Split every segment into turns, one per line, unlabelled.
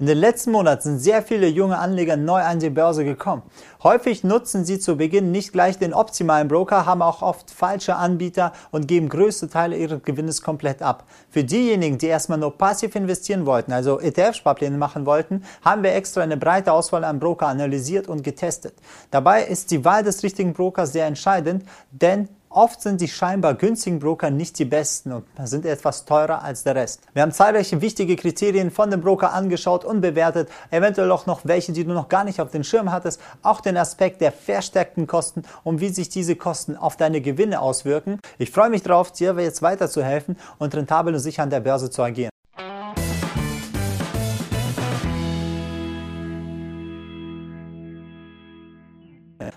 In den letzten Monaten sind sehr viele junge Anleger neu an die Börse gekommen. Häufig nutzen sie zu Beginn nicht gleich den optimalen Broker, haben auch oft falsche Anbieter und geben größte Teile ihres Gewinnes komplett ab. Für diejenigen, die erstmal nur passiv investieren wollten, also ETF-Sparpläne machen wollten, haben wir extra eine breite Auswahl an Broker analysiert und getestet. Dabei ist die Wahl des richtigen Brokers sehr entscheidend, denn Oft sind die scheinbar günstigen Broker nicht die besten und sind etwas teurer als der Rest. Wir haben zahlreiche wichtige Kriterien von dem Broker angeschaut und bewertet, eventuell auch noch welche, die du noch gar nicht auf den Schirm hattest, auch den Aspekt der verstärkten Kosten und wie sich diese Kosten auf deine Gewinne auswirken. Ich freue mich darauf, dir jetzt weiterzuhelfen und rentabel und sicher an der Börse zu agieren.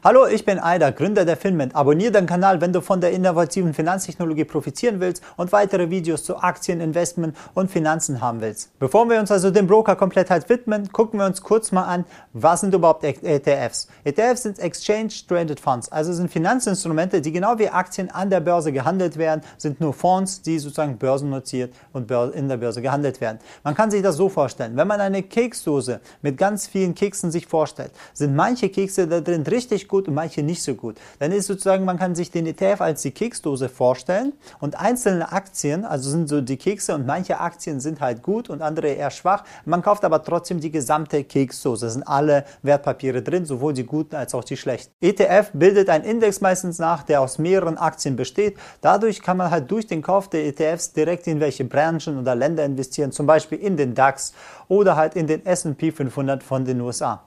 Hallo, ich bin Aida, Gründer der Finment. Abonniere den Kanal, wenn du von der innovativen Finanztechnologie profitieren willst und weitere Videos zu Aktien, Investment und Finanzen haben willst. Bevor wir uns also dem Broker komplett halt widmen, gucken wir uns kurz mal an, was sind überhaupt ETFs? ETFs sind Exchange Traded Funds, also sind Finanzinstrumente, die genau wie Aktien an der Börse gehandelt werden, sind nur Fonds, die sozusagen börsennotiert und in der Börse gehandelt werden. Man kann sich das so vorstellen, wenn man eine Keksdose mit ganz vielen Keksen sich vorstellt, sind manche Kekse da drin richtig gut und manche nicht so gut. Dann ist sozusagen, man kann sich den ETF als die Keksdose vorstellen und einzelne Aktien, also sind so die Kekse und manche Aktien sind halt gut und andere eher schwach. Man kauft aber trotzdem die gesamte Keksdose. Da sind alle Wertpapiere drin, sowohl die guten als auch die schlechten. ETF bildet einen Index meistens nach, der aus mehreren Aktien besteht. Dadurch kann man halt durch den Kauf der ETFs direkt in welche Branchen oder Länder investieren, zum Beispiel in den DAX oder halt in den S&P 500 von den USA.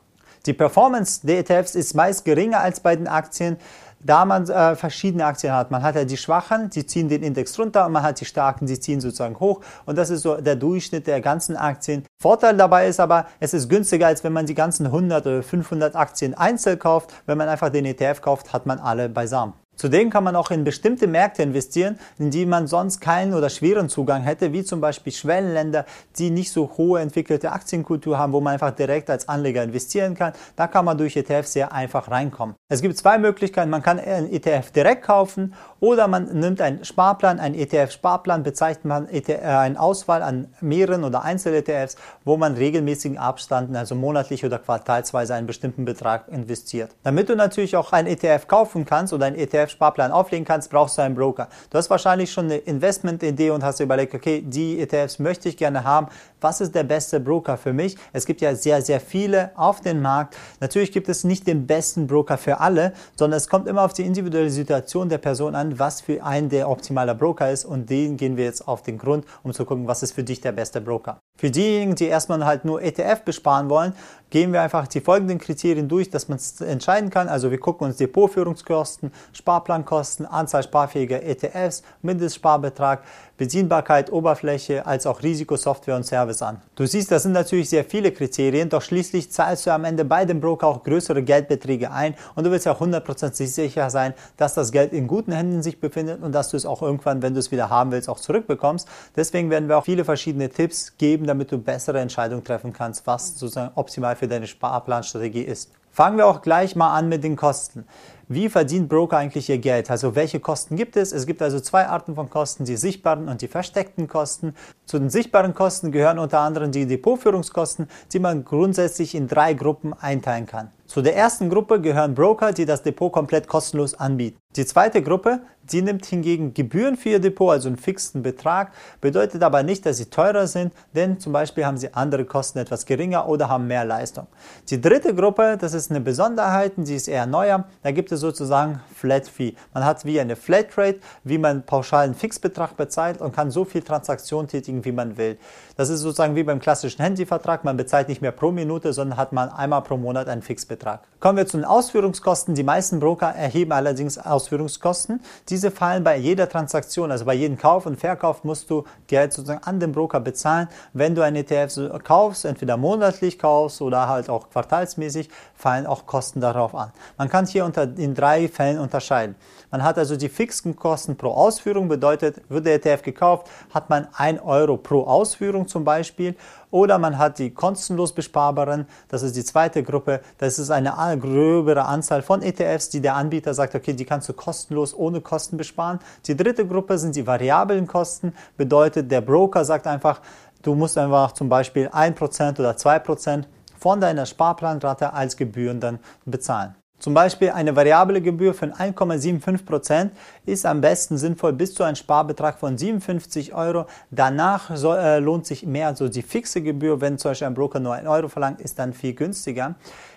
Die Performance der ETFs ist meist geringer als bei den Aktien, da man äh, verschiedene Aktien hat. Man hat ja die Schwachen, die ziehen den Index runter und man hat die Starken, die ziehen sozusagen hoch. Und das ist so der Durchschnitt der ganzen Aktien. Vorteil dabei ist aber, es ist günstiger, als wenn man die ganzen 100 oder 500 Aktien einzeln kauft. Wenn man einfach den ETF kauft, hat man alle beisammen. Zudem kann man auch in bestimmte Märkte investieren, in die man sonst keinen oder schweren Zugang hätte, wie zum Beispiel Schwellenländer, die nicht so hohe entwickelte Aktienkultur haben, wo man einfach direkt als Anleger investieren kann. Da kann man durch ETF sehr einfach reinkommen. Es gibt zwei Möglichkeiten. Man kann einen ETF direkt kaufen oder man nimmt einen Sparplan, einen ETF-Sparplan, bezeichnet man e äh, eine Auswahl an mehreren oder Einzel-ETFs, wo man regelmäßigen Abständen, also monatlich oder quartalsweise einen bestimmten Betrag investiert. Damit du natürlich auch einen ETF kaufen kannst oder einen ETF ETF-Sparplan auflegen kannst, brauchst du einen Broker. Du hast wahrscheinlich schon eine Investmentidee und hast überlegt, okay, die ETFs möchte ich gerne haben. Was ist der beste Broker für mich? Es gibt ja sehr, sehr viele auf dem Markt. Natürlich gibt es nicht den besten Broker für alle, sondern es kommt immer auf die individuelle Situation der Person an, was für einen der optimale Broker ist und den gehen wir jetzt auf den Grund, um zu gucken, was ist für dich der beste Broker. Für diejenigen, die erstmal halt nur ETF besparen wollen, gehen wir einfach die folgenden Kriterien durch, dass man es entscheiden kann. Also wir gucken uns Depotführungskosten, Sparplankosten, Anzahl sparfähiger ETFs, Mindestsparbetrag, Bedienbarkeit, Oberfläche als auch Risiko, Software und Service an. Du siehst, das sind natürlich sehr viele Kriterien, doch schließlich zahlst du am Ende bei dem Broker auch größere Geldbeträge ein und du willst ja 100% sicher sein, dass das Geld in guten Händen sich befindet und dass du es auch irgendwann, wenn du es wieder haben willst, auch zurückbekommst. Deswegen werden wir auch viele verschiedene Tipps geben, damit du bessere Entscheidungen treffen kannst, was sozusagen optimal für deine Sparplanstrategie ist. Fangen wir auch gleich mal an mit den Kosten. Wie verdient Broker eigentlich ihr Geld? Also welche Kosten gibt es? Es gibt also zwei Arten von Kosten, die sichtbaren und die versteckten Kosten. Zu den sichtbaren Kosten gehören unter anderem die Depotführungskosten, die man grundsätzlich in drei Gruppen einteilen kann. Zu der ersten Gruppe gehören Broker, die das Depot komplett kostenlos anbieten. Die zweite Gruppe, die nimmt hingegen Gebühren für ihr Depot, also einen fixen Betrag, bedeutet aber nicht, dass sie teurer sind, denn zum Beispiel haben sie andere Kosten etwas geringer oder haben mehr Leistung. Die dritte Gruppe, das ist eine Besonderheit, die ist eher neuer, da gibt es sozusagen Flat Fee. Man hat wie eine Flat Rate, wie man pauschalen Fixbetrag bezahlt und kann so viel Transaktion tätigen, wie man will. Das ist sozusagen wie beim klassischen Handyvertrag, man bezahlt nicht mehr pro Minute, sondern hat man einmal pro Monat einen Fixbetrag. Kommen wir zu den Ausführungskosten. Die meisten Broker erheben allerdings Ausführungskosten Ausführungskosten. Diese fallen bei jeder Transaktion, also bei jedem Kauf und Verkauf musst du Geld sozusagen an den Broker bezahlen. Wenn du einen ETF kaufst, entweder monatlich kaufst oder halt auch quartalsmäßig, fallen auch Kosten darauf an. Man kann hier unter, in drei Fällen unterscheiden. Man hat also die fixen Kosten pro Ausführung, bedeutet, wird der ETF gekauft, hat man 1 Euro pro Ausführung zum Beispiel. Oder man hat die kostenlos besparbaren, das ist die zweite Gruppe. Das ist eine gröbere Anzahl von ETFs, die der Anbieter sagt, okay, die kannst du kostenlos ohne Kosten besparen. Die dritte Gruppe sind die variablen Kosten, bedeutet, der Broker sagt einfach, du musst einfach zum Beispiel 1% oder 2% von deiner Sparplanrate als Gebühren dann bezahlen. Zum Beispiel eine variable Gebühr von 1,75% ist am besten sinnvoll bis zu einem Sparbetrag von 57 Euro. Danach soll, äh, lohnt sich mehr, also die fixe Gebühr, wenn zum Beispiel ein Broker nur 1 Euro verlangt, ist dann viel günstiger.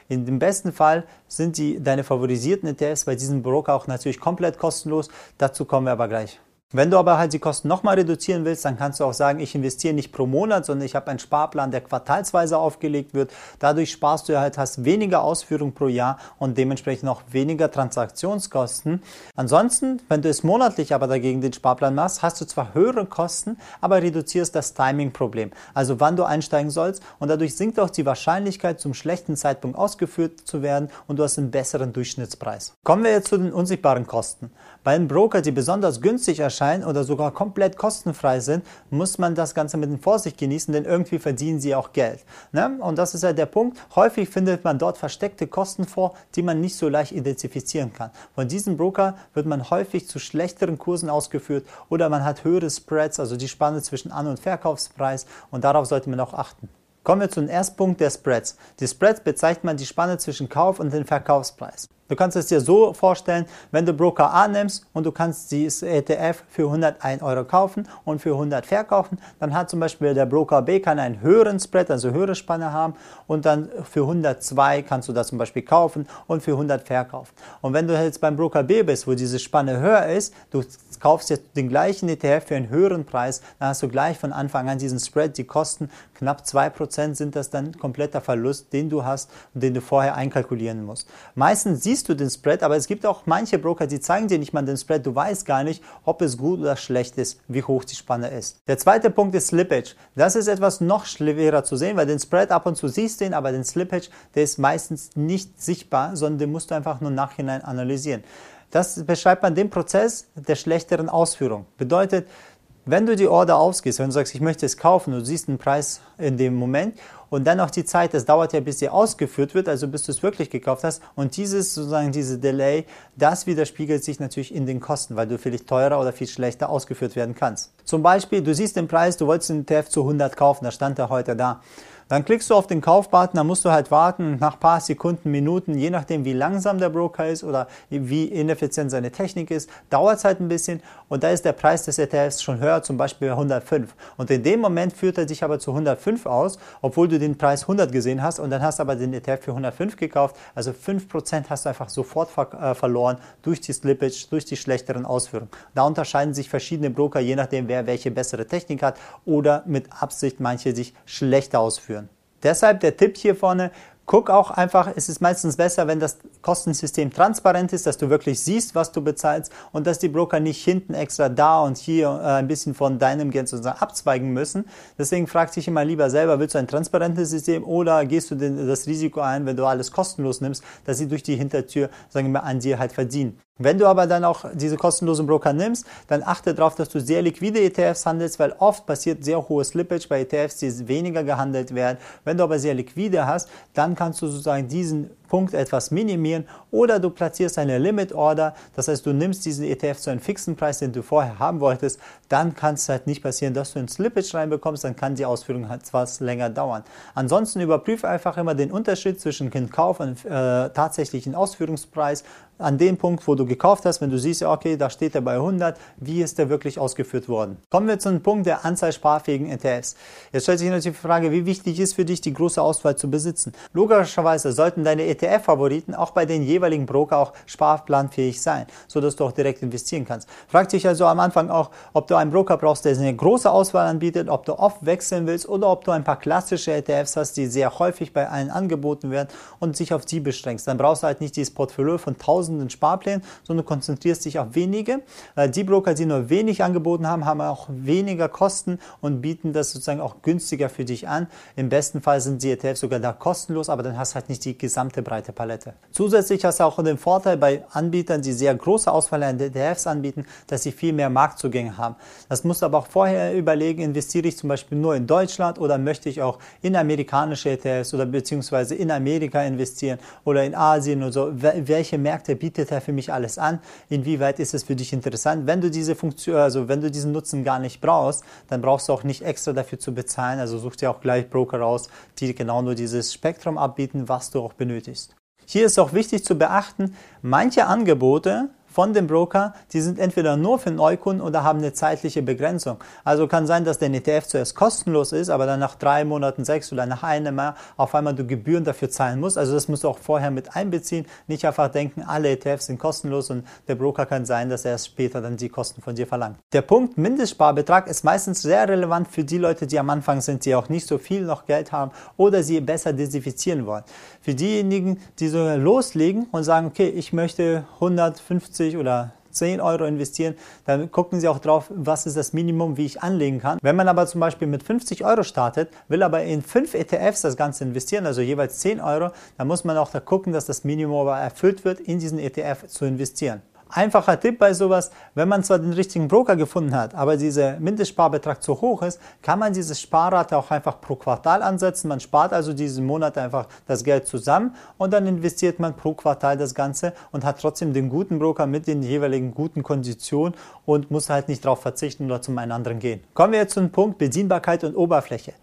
In dem besten Fall sind die deine favorisierten ETFs bei diesem Broker auch natürlich komplett kostenlos. Dazu kommen wir aber gleich. Wenn du aber halt die Kosten nochmal reduzieren willst, dann kannst du auch sagen, ich investiere nicht pro Monat, sondern ich habe einen Sparplan, der quartalsweise aufgelegt wird. Dadurch sparst du halt, hast weniger Ausführung pro Jahr und dementsprechend auch weniger Transaktionskosten. Ansonsten, wenn du es monatlich aber dagegen den Sparplan machst, hast du zwar höhere Kosten, aber reduzierst das Timing-Problem. Also wann du einsteigen sollst und dadurch sinkt auch die Wahrscheinlichkeit, zum schlechten Zeitpunkt ausgeführt zu werden und du hast einen besseren Durchschnittspreis. Kommen wir jetzt zu den unsichtbaren Kosten. Bei einem Broker, die besonders günstig erscheinen oder sogar komplett kostenfrei sind, muss man das Ganze mit Vorsicht genießen, denn irgendwie verdienen sie auch Geld. Ne? Und das ist ja der Punkt. Häufig findet man dort versteckte Kosten vor, die man nicht so leicht identifizieren kann. Von diesem Broker wird man häufig zu schlechteren Kursen ausgeführt oder man hat höhere Spreads, also die Spanne zwischen An- und Verkaufspreis und darauf sollte man auch achten. Kommen wir zum ersten Punkt der Spreads. Die Spreads bezeichnet man die Spanne zwischen Kauf- und den Verkaufspreis. Du kannst es dir so vorstellen, wenn du Broker A nimmst und du kannst dieses ETF für 101 Euro kaufen und für 100 verkaufen, dann hat zum Beispiel der Broker B kann einen höheren Spread, also höhere Spanne haben und dann für 102 kannst du das zum Beispiel kaufen und für 100 verkaufen. Und wenn du jetzt beim Broker B bist, wo diese Spanne höher ist, du kaufst jetzt den gleichen ETF für einen höheren Preis, dann hast du gleich von Anfang an diesen Spread, die Kosten knapp 2% sind das dann kompletter Verlust, den du hast und den du vorher einkalkulieren musst. Meistens siehst siehst du den Spread, aber es gibt auch manche Broker, die zeigen dir nicht mal den Spread. Du weißt gar nicht, ob es gut oder schlecht ist, wie hoch die Spanne ist. Der zweite Punkt ist Slippage. Das ist etwas noch schwerer zu sehen, weil den Spread ab und zu siehst du ihn, aber den Slippage, der ist meistens nicht sichtbar, sondern den musst du einfach nur nachhinein analysieren. Das beschreibt man den Prozess der schlechteren Ausführung. Bedeutet, wenn du die Order ausgehst, wenn du sagst, ich möchte es kaufen, du siehst den Preis in dem Moment und dann noch die Zeit, das dauert ja, bis sie ausgeführt wird, also bis du es wirklich gekauft hast. Und dieses sozusagen, diese Delay, das widerspiegelt sich natürlich in den Kosten, weil du vielleicht teurer oder viel schlechter ausgeführt werden kannst. Zum Beispiel, du siehst den Preis, du wolltest den TF zu 100 kaufen, da stand er heute da. Dann klickst du auf den Kaufbutton, dann musst du halt warten, nach paar Sekunden, Minuten, je nachdem wie langsam der Broker ist oder wie ineffizient seine Technik ist, dauert es halt ein bisschen und da ist der Preis des ETFs schon höher, zum Beispiel 105. Und in dem Moment führt er dich aber zu 105 aus, obwohl du den Preis 100 gesehen hast und dann hast du aber den ETF für 105 gekauft. Also 5% hast du einfach sofort ver äh, verloren durch die Slippage, durch die schlechteren Ausführungen. Da unterscheiden sich verschiedene Broker, je nachdem wer welche bessere Technik hat oder mit Absicht manche sich schlechter ausführen. Deshalb der Tipp hier vorne, guck auch einfach, es ist meistens besser, wenn das Kostensystem transparent ist, dass du wirklich siehst, was du bezahlst und dass die Broker nicht hinten extra da und hier äh, ein bisschen von deinem Geld sozusagen abzweigen müssen. Deswegen frag dich immer lieber selber, willst du ein transparentes System oder gehst du das Risiko ein, wenn du alles kostenlos nimmst, dass sie durch die Hintertür, sagen wir, an dir halt verdienen. Wenn du aber dann auch diese kostenlosen Broker nimmst, dann achte darauf, dass du sehr liquide ETFs handelst, weil oft passiert sehr hohe Slippage bei ETFs, die weniger gehandelt werden. Wenn du aber sehr liquide hast, dann kannst du sozusagen diesen Punkt etwas minimieren oder du platzierst eine Limit Order, das heißt du nimmst diesen ETF zu einem fixen Preis, den du vorher haben wolltest, dann kann es halt nicht passieren, dass du einen Slippage reinbekommst, dann kann die Ausführung halt etwas länger dauern. Ansonsten überprüfe einfach immer den Unterschied zwischen Kauf und äh, tatsächlichen Ausführungspreis an dem Punkt, wo du gekauft hast, wenn du siehst, okay, da steht er bei 100, wie ist der wirklich ausgeführt worden? Kommen wir zum Punkt der Anzahl sparfähigen ETFs. Jetzt stellt sich natürlich die Frage, wie wichtig ist für dich die große Auswahl zu besitzen? Logischerweise sollten deine ETFs ETF-Favoriten auch bei den jeweiligen Broker auch sparplanfähig sein, sodass du auch direkt investieren kannst. Frag dich also am Anfang auch, ob du einen Broker brauchst, der eine große Auswahl anbietet, ob du oft wechseln willst oder ob du ein paar klassische ETFs hast, die sehr häufig bei allen angeboten werden und sich auf die beschränkst. Dann brauchst du halt nicht dieses Portfolio von tausenden Sparplänen, sondern du konzentrierst dich auf wenige. Die Broker, die nur wenig angeboten haben, haben auch weniger Kosten und bieten das sozusagen auch günstiger für dich an. Im besten Fall sind die ETFs sogar da kostenlos, aber dann hast du halt nicht die gesamte breite Palette. Zusätzlich hast du auch den Vorteil bei Anbietern, die sehr große Auswahl an ETFs anbieten, dass sie viel mehr Marktzugänge haben. Das musst du aber auch vorher überlegen, investiere ich zum Beispiel nur in Deutschland oder möchte ich auch in amerikanische ETFs oder beziehungsweise in Amerika investieren oder in Asien oder so. Welche Märkte bietet er für mich alles an? Inwieweit ist es für dich interessant? Wenn du diese Funktion, also wenn du diesen Nutzen gar nicht brauchst, dann brauchst du auch nicht extra dafür zu bezahlen. Also such dir auch gleich Broker raus, die genau nur dieses Spektrum abbieten, was du auch benötigst. Hier ist auch wichtig zu beachten, manche Angebote von dem Broker, die sind entweder nur für Neukunden oder haben eine zeitliche Begrenzung. Also kann sein, dass der ETF zuerst kostenlos ist, aber dann nach drei Monaten, sechs oder nach einem Jahr auf einmal du Gebühren dafür zahlen musst. Also das musst du auch vorher mit einbeziehen. Nicht einfach denken, alle ETFs sind kostenlos und der Broker kann sein, dass er erst später dann die Kosten von dir verlangt. Der Punkt Mindestsparbetrag ist meistens sehr relevant für die Leute, die am Anfang sind, die auch nicht so viel noch Geld haben oder sie besser desinfizieren wollen. Für diejenigen, die so loslegen und sagen, okay, ich möchte 150 50 oder 10 Euro investieren, dann gucken Sie auch drauf, was ist das Minimum, wie ich anlegen kann. Wenn man aber zum Beispiel mit 50 Euro startet, will aber in 5 ETFs das Ganze investieren, also jeweils 10 Euro, dann muss man auch da gucken, dass das Minimum aber erfüllt wird, in diesen ETF zu investieren. Einfacher Tipp bei sowas, wenn man zwar den richtigen Broker gefunden hat, aber dieser Mindestsparbetrag zu hoch ist, kann man diese Sparrate auch einfach pro Quartal ansetzen. Man spart also diesen Monat einfach das Geld zusammen und dann investiert man pro Quartal das Ganze und hat trotzdem den guten Broker mit den jeweiligen guten Konditionen und muss halt nicht darauf verzichten oder zum einen anderen gehen. Kommen wir jetzt zum Punkt Bedienbarkeit und Oberfläche.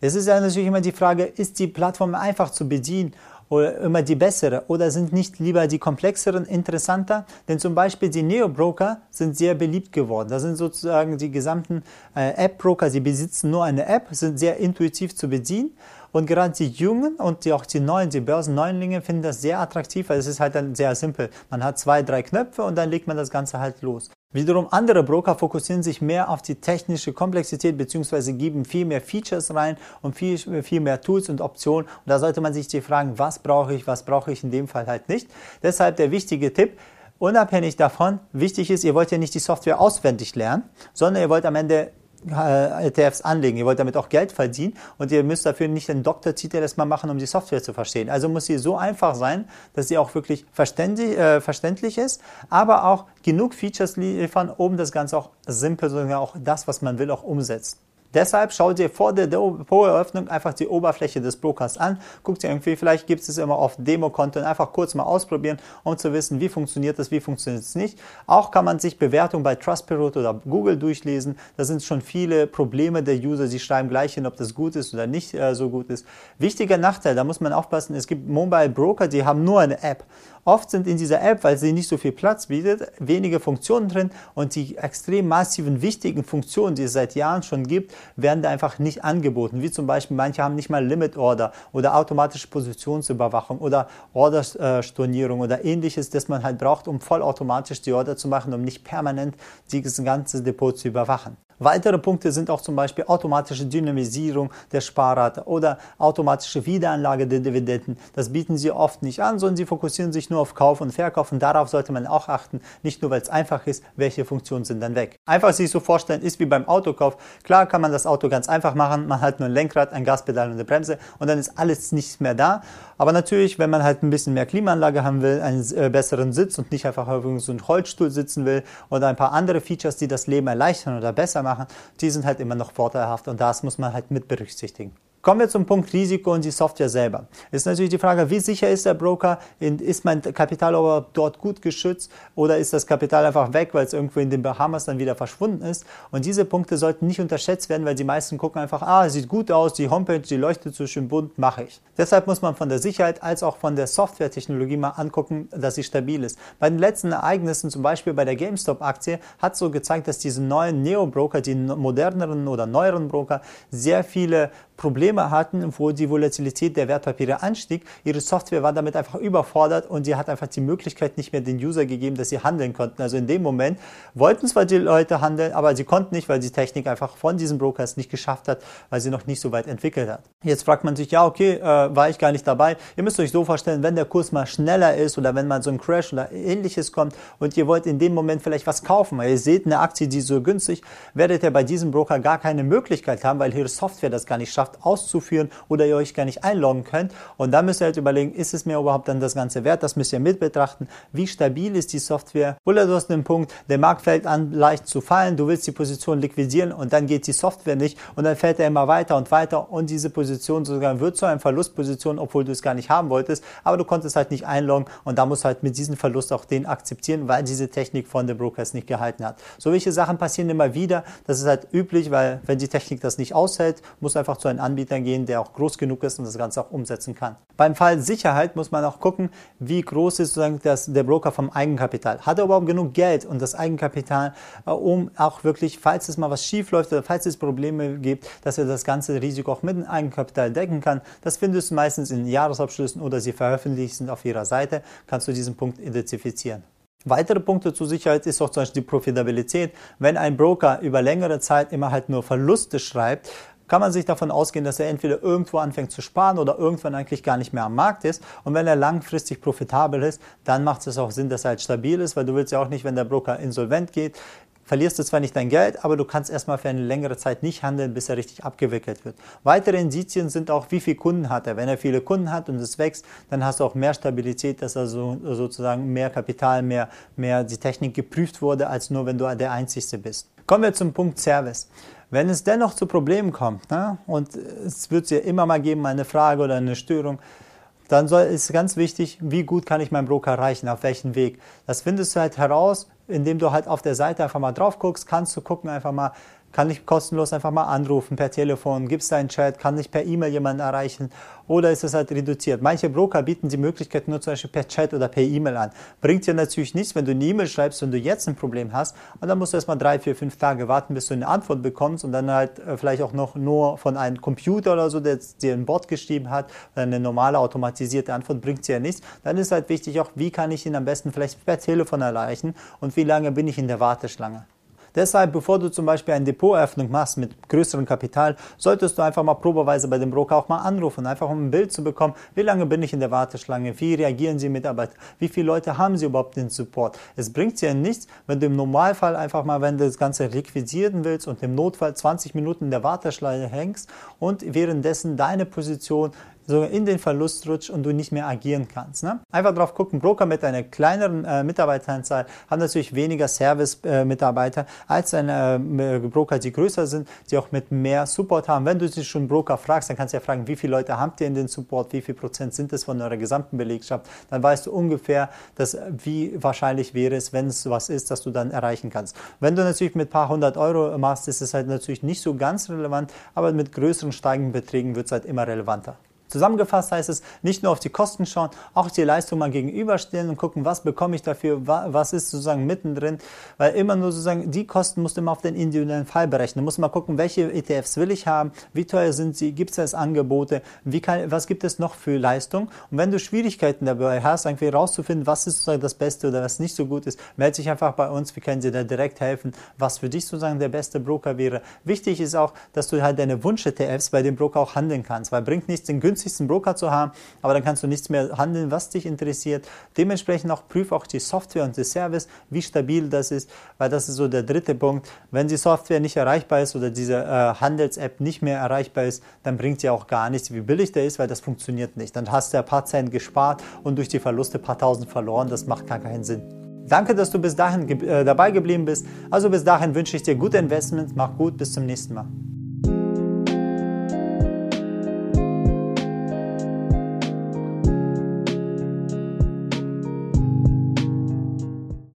Es ist ja natürlich immer die Frage, ist die Plattform einfach zu bedienen oder immer die bessere oder sind nicht lieber die komplexeren interessanter? Denn zum Beispiel die Neo-Broker sind sehr beliebt geworden. Das sind sozusagen die gesamten äh, App-Broker, sie besitzen nur eine App, sind sehr intuitiv zu bedienen. Und gerade die Jungen und die, auch die Neuen, die Börsenneulinge finden das sehr attraktiv, weil es ist halt dann sehr simpel. Man hat zwei, drei Knöpfe und dann legt man das Ganze halt los. Wiederum andere Broker fokussieren sich mehr auf die technische Komplexität bzw. geben viel mehr Features rein und viel, viel mehr Tools und Optionen. Und da sollte man sich die fragen, was brauche ich, was brauche ich in dem Fall halt nicht. Deshalb der wichtige Tipp, unabhängig davon, wichtig ist, ihr wollt ja nicht die Software auswendig lernen, sondern ihr wollt am Ende ETFs anlegen. Ihr wollt damit auch Geld verdienen und ihr müsst dafür nicht einen Doktortitel erstmal machen, um die Software zu verstehen. Also muss sie so einfach sein, dass sie auch wirklich verständlich, äh, verständlich ist, aber auch genug Features liefern, um das Ganze auch simpel, sondern auch das, was man will, auch umsetzt. Deshalb schau dir vor der Depoteröffnung einfach die Oberfläche des Brokers an. Guck dir irgendwie, vielleicht gibt es immer auf Demo-Konto einfach kurz mal ausprobieren, um zu wissen, wie funktioniert das, wie funktioniert es nicht. Auch kann man sich Bewertungen bei Trustpilot oder Google durchlesen. Da sind schon viele Probleme der User. Sie schreiben gleich hin, ob das gut ist oder nicht äh, so gut ist. Wichtiger Nachteil, da muss man aufpassen, es gibt Mobile Broker, die haben nur eine App. Oft sind in dieser App, weil sie nicht so viel Platz bietet, wenige Funktionen drin und die extrem massiven, wichtigen Funktionen, die es seit Jahren schon gibt, werden da einfach nicht angeboten. Wie zum Beispiel, manche haben nicht mal Limit Order oder automatische Positionsüberwachung oder Orderstornierung oder ähnliches, das man halt braucht, um vollautomatisch die Order zu machen, um nicht permanent dieses ganze Depot zu überwachen. Weitere Punkte sind auch zum Beispiel automatische Dynamisierung der Sparrate oder automatische Wiederanlage der Dividenden. Das bieten sie oft nicht an, sondern sie fokussieren sich nur auf Kauf und Verkauf und darauf sollte man auch achten, nicht nur weil es einfach ist, welche Funktionen sind dann weg. Einfach sich so vorstellen, ist wie beim Autokauf. Klar kann man das Auto ganz einfach machen, man hat nur ein Lenkrad, ein Gaspedal und eine Bremse und dann ist alles nicht mehr da. Aber natürlich, wenn man halt ein bisschen mehr Klimaanlage haben will, einen äh, besseren Sitz und nicht einfach auf so einem Holzstuhl sitzen will oder ein paar andere Features, die das Leben erleichtern oder besser machen, die sind halt immer noch vorteilhaft und das muss man halt mit berücksichtigen. Kommen wir zum Punkt Risiko und die Software selber. Ist natürlich die Frage, wie sicher ist der Broker? Ist mein Kapital aber dort gut geschützt oder ist das Kapital einfach weg, weil es irgendwo in den Bahamas dann wieder verschwunden ist? Und diese Punkte sollten nicht unterschätzt werden, weil die meisten gucken einfach, ah, sieht gut aus, die Homepage, die leuchtet so schön bunt, mache ich. Deshalb muss man von der Sicherheit als auch von der Softwaretechnologie mal angucken, dass sie stabil ist. Bei den letzten Ereignissen, zum Beispiel bei der GameStop-Aktie, hat so gezeigt, dass diese neuen Neo-Broker, die moderneren oder neueren Broker, sehr viele Probleme hatten, wo die Volatilität der Wertpapiere anstieg. Ihre Software war damit einfach überfordert und sie hat einfach die Möglichkeit nicht mehr den User gegeben, dass sie handeln konnten. Also in dem Moment wollten zwar die Leute handeln, aber sie konnten nicht, weil die Technik einfach von diesen Brokers nicht geschafft hat, weil sie noch nicht so weit entwickelt hat. Jetzt fragt man sich, ja, okay, äh, war ich gar nicht dabei. Ihr müsst euch so vorstellen, wenn der Kurs mal schneller ist oder wenn mal so ein Crash oder ähnliches kommt und ihr wollt in dem Moment vielleicht was kaufen, weil ihr seht eine Aktie, die so günstig, werdet ihr bei diesem Broker gar keine Möglichkeit haben, weil ihre Software das gar nicht schafft, auszuprobieren auszuführen oder ihr euch gar nicht einloggen könnt. Und da müsst ihr halt überlegen, ist es mir überhaupt dann das Ganze wert? Das müsst ihr mit betrachten. Wie stabil ist die Software? Oder du hast einen Punkt, der Markt fällt an, leicht zu fallen, du willst die Position liquidieren und dann geht die Software nicht und dann fällt er immer weiter und weiter und diese Position sogar wird zu einer Verlustposition, obwohl du es gar nicht haben wolltest, aber du konntest halt nicht einloggen und da musst du halt mit diesem Verlust auch den akzeptieren, weil diese Technik von den Brokers nicht gehalten hat. So welche Sachen passieren immer wieder. Das ist halt üblich, weil wenn die Technik das nicht aushält, muss einfach zu einem Anbieter gehen, der auch groß genug ist und das Ganze auch umsetzen kann. Beim Fall Sicherheit muss man auch gucken, wie groß ist sozusagen das, der Broker vom Eigenkapital. Hat er überhaupt genug Geld und das Eigenkapital, äh, um auch wirklich, falls es mal was schief läuft oder falls es Probleme gibt, dass er das ganze Risiko auch mit dem Eigenkapital decken kann. Das findest du meistens in Jahresabschlüssen oder sie veröffentlicht sind auf ihrer Seite, kannst du diesen Punkt identifizieren. Weitere Punkte zur Sicherheit ist auch zum Beispiel die Profitabilität. Wenn ein Broker über längere Zeit immer halt nur Verluste schreibt, kann man sich davon ausgehen, dass er entweder irgendwo anfängt zu sparen oder irgendwann eigentlich gar nicht mehr am Markt ist. Und wenn er langfristig profitabel ist, dann macht es auch Sinn, dass er halt stabil ist, weil du willst ja auch nicht, wenn der Broker insolvent geht, verlierst du zwar nicht dein Geld, aber du kannst erstmal für eine längere Zeit nicht handeln, bis er richtig abgewickelt wird. Weitere Indizien sind auch, wie viele Kunden hat er. Wenn er viele Kunden hat und es wächst, dann hast du auch mehr Stabilität, dass er so, sozusagen mehr Kapital, mehr, mehr die Technik geprüft wurde, als nur wenn du der Einzige bist. Kommen wir zum Punkt Service. Wenn es dennoch zu Problemen kommt, ne, und es wird ja immer mal geben, eine Frage oder eine Störung, dann soll, ist ganz wichtig, wie gut kann ich meinen Broker erreichen, auf welchen Weg. Das findest du halt heraus, indem du halt auf der Seite einfach mal drauf guckst, kannst du gucken einfach mal, kann ich kostenlos einfach mal anrufen per Telefon, gibt es einen Chat, kann ich per E-Mail jemanden erreichen oder ist es halt reduziert? Manche Broker bieten die Möglichkeit nur zum Beispiel per Chat oder per E-Mail an. Bringt dir natürlich nichts, wenn du eine E-Mail schreibst und du jetzt ein Problem hast und dann musst du erstmal drei, vier, fünf Tage warten, bis du eine Antwort bekommst und dann halt äh, vielleicht auch noch nur von einem Computer oder so, der dir ein Bot geschrieben hat, eine normale automatisierte Antwort bringt dir ja nichts. Dann ist halt wichtig auch, wie kann ich ihn am besten vielleicht per Telefon erreichen und wie lange bin ich in der Warteschlange. Deshalb, bevor du zum Beispiel eine Depoteröffnung machst mit größerem Kapital, solltest du einfach mal probeweise bei dem Broker auch mal anrufen, einfach um ein Bild zu bekommen, wie lange bin ich in der Warteschlange, wie reagieren sie Mitarbeiter, wie viele Leute haben sie überhaupt den Support. Es bringt dir nichts, wenn du im Normalfall einfach mal, wenn du das Ganze liquidieren willst und im Notfall 20 Minuten in der Warteschlange hängst und währenddessen deine Position so in den Verlust rutscht und du nicht mehr agieren kannst. Ne? Einfach drauf gucken, Broker mit einer kleineren äh, Mitarbeiteranzahl haben natürlich weniger Service-Mitarbeiter äh, als eine äh, Broker, die größer sind, die auch mit mehr Support haben. Wenn du dich schon Broker fragst, dann kannst du ja fragen, wie viele Leute habt ihr in den Support, wie viel Prozent sind es von eurer gesamten Belegschaft, dann weißt du ungefähr, dass, wie wahrscheinlich wäre es, wenn es was ist, dass du dann erreichen kannst. Wenn du natürlich mit ein paar hundert Euro machst, ist es halt natürlich nicht so ganz relevant, aber mit größeren steigenden Beträgen wird es halt immer relevanter. Zusammengefasst heißt es, nicht nur auf die Kosten schauen, auch die Leistung mal gegenüberstellen und gucken, was bekomme ich dafür, was ist sozusagen mittendrin, weil immer nur sozusagen die Kosten musst du immer auf den individuellen Fall berechnen. Du musst mal gucken, welche ETFs will ich haben, wie teuer sind sie, gibt es Angebote, wie kann, was gibt es noch für Leistung und wenn du Schwierigkeiten dabei hast, irgendwie rauszufinden, was ist sozusagen das Beste oder was nicht so gut ist, melde dich einfach bei uns, wir können dir da direkt helfen, was für dich sozusagen der beste Broker wäre. Wichtig ist auch, dass du halt deine Wunsch-ETFs bei dem Broker auch handeln kannst, weil bringt nichts, den günstigen günstigsten Broker zu haben, aber dann kannst du nichts mehr handeln, was dich interessiert. Dementsprechend auch prüf auch die Software und den Service, wie stabil das ist, weil das ist so der dritte Punkt. Wenn die Software nicht erreichbar ist oder diese äh, Handels-App nicht mehr erreichbar ist, dann bringt sie auch gar nichts, wie billig der ist, weil das funktioniert nicht. Dann hast du ein paar Cent gespart und durch die Verluste ein paar Tausend verloren. Das macht gar keinen Sinn. Danke, dass du bis dahin ge äh, dabei geblieben bist. Also bis dahin wünsche ich dir gute Investments. Mach gut, bis zum nächsten Mal.